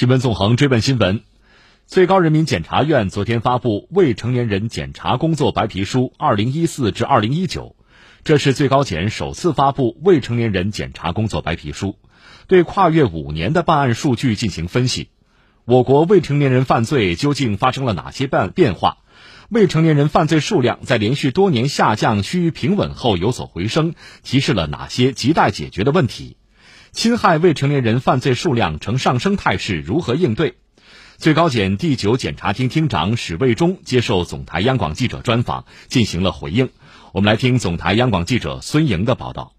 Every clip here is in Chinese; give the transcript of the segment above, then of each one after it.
新闻纵横追问新闻，最高人民检察院昨天发布《未成年人检察工作白皮书（二零一四至二零一九）》，这是最高检首次发布未成年人检察工作白皮书，对跨越五年的办案数据进行分析。我国未成年人犯罪究竟发生了哪些变变化？未成年人犯罪数量在连续多年下降趋于平稳后有所回升，提示了哪些亟待解决的问题？侵害未成年人犯罪数量呈上升态势，如何应对？最高检第九检察厅厅长史卫忠接受总台央广记者专访，进行了回应。我们来听总台央广记者孙莹的报道。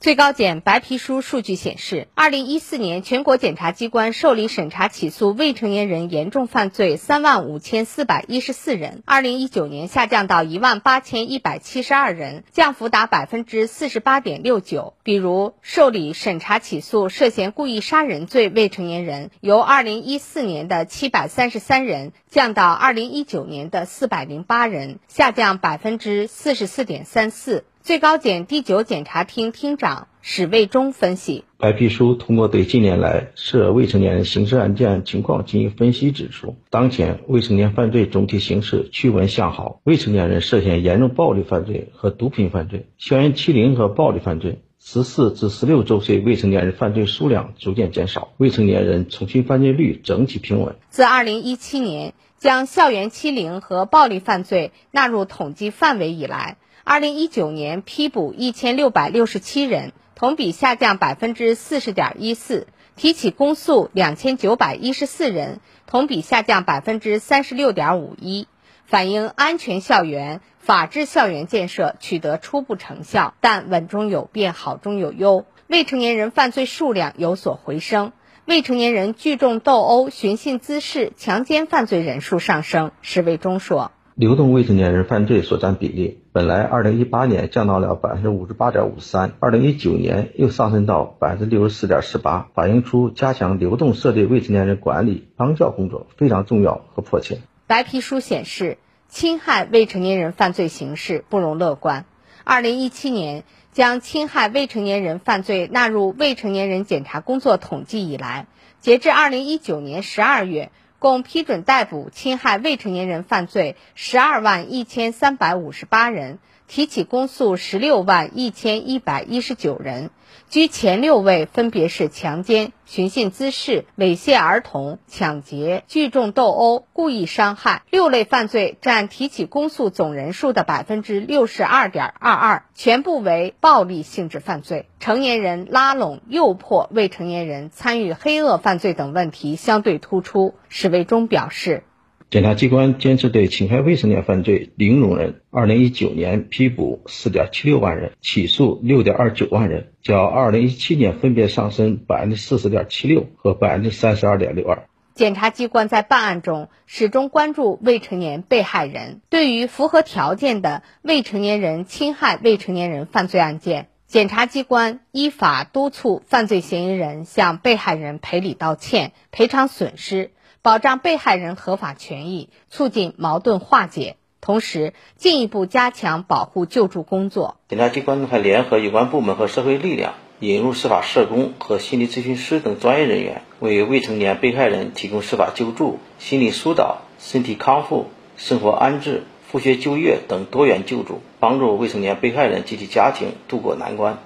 最高检白皮书数据显示，二零一四年全国检察机关受理审查起诉未成年人严重犯罪三万五千四百一十四人，二零一九年下降到一万八千一百七十二人，降幅达百分之四十八点六九。比如，受理审查起诉涉嫌故意杀人罪未成年人，由二零一四年的七百三十三人降到二零一九年的四百零八人，下降百分之四十四点三四。最高检第九检察厅厅长史卫忠分析，白皮书通过对近年来涉未成年人刑事案件情况进行分析，指出，当前未成年犯罪总体形势趋稳向好，未成年人涉嫌严重暴力犯罪和毒品犯罪、校园欺凌和暴力犯罪，十四至十六周岁未成年人犯罪数量逐渐减少，未成年人重新犯罪率整体平稳。自二零一七年将校园欺凌和暴力犯罪纳入统计范围以来。二零一九年批捕一千六百六十七人，同比下降百分之四十点一四；提起公诉两千九百一十四人，同比下降百分之三十六点五一，反映安全校园、法治校园建设取得初步成效，但稳中有变，好中有优。未成年人犯罪数量有所回升，未成年人聚众斗殴、寻衅滋事、强奸犯罪人数上升。石卫忠说。流动未成年人犯罪所占比例，本来二零一八年降到了百分之五十八点五三，二零一九年又上升到百分之六十四点四八，反映出加强流动涉罪未成年人管理帮教工作非常重要和迫切。白皮书显示，侵害未成年人犯罪形势不容乐观。二零一七年将侵害未成年人犯罪纳入未成年人检查工作统计以来，截至二零一九年十二月。共批准逮捕侵害未成年人犯罪十二万一千三百五十八人，提起公诉十六万一千一百一十九人。居前六位分别是强奸、寻衅滋事、猥亵儿童、抢劫、聚众斗殴、故意伤害六类犯罪，占提起公诉总人数的百分之六十二点二二，全部为暴力性质犯罪。成年人拉拢、诱迫未成年人参与黑恶犯罪等问题相对突出。史卫忠表示。检察机关坚持对侵害未成年犯罪零容忍。二零一九年批捕四点七六万人，起诉六点二九万人，较二零一七年分别上升百分之四十点七六和百分之三十二点六二。检察机关在办案中始终关注未成年被害人，对于符合条件的未成年人侵害未成年人犯罪案件，检察机关依法督促犯罪嫌疑人向被害人赔礼道歉、赔偿损失。保障被害人合法权益，促进矛盾化解，同时进一步加强保护救助工作。检察机关还联合有关部门和社会力量，引入司法社工和心理咨询师等专业人员，为未成年被害人提供司法救助、心理疏导、身体康复、生活安置、复学就业等多元救助，帮助未成年被害人及其家庭渡过难关。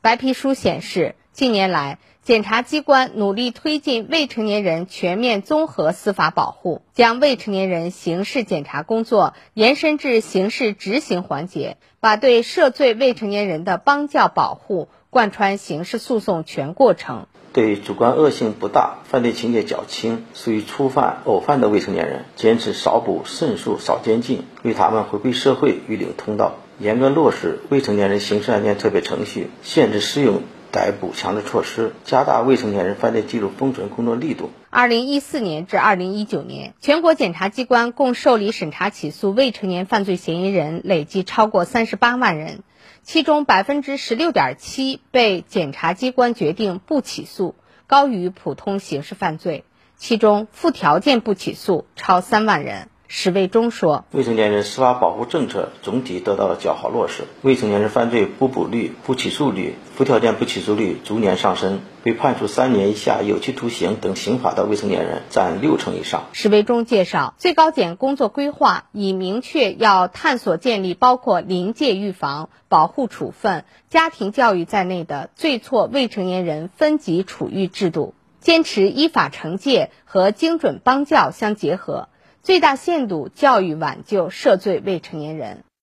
白皮书显示，近年来。检察机关努力推进未成年人全面综合司法保护，将未成年人刑事检察工作延伸至刑事执行环节，把对涉罪未成年人的帮教保护贯穿刑事诉讼全过程。对主观恶性不大、犯罪情节较轻、属于初犯、偶犯的未成年人，坚持少捕、慎诉、少监禁，为他们回归社会预留通道，严格落实未成年人刑事案件特别程序，限制适用。逮捕强制措施，加大未成年人犯罪记录封存工作力度。二零一四年至二零一九年，全国检察机关共受理审查起诉未成年犯罪嫌疑人累计超过三十八万人，其中百分之十六点七被检察机关决定不起诉，高于普通刑事犯罪。其中附条件不起诉超三万人。史卫忠说：“未成年人司法保护政策总体得到了较好落实，未成年人犯罪不捕率、不起诉率、无条件不起诉率逐年上升，被判处三年以下有期徒刑等刑罚的未成年人占六成以上。”史卫忠介绍，最高检工作规划已明确要探索建立包括临界预防、保护处分、家庭教育在内的罪错未成年人分级处遇制度。坚持依法惩戒和精准帮教相结合，最大限度教育挽救涉罪未成年人。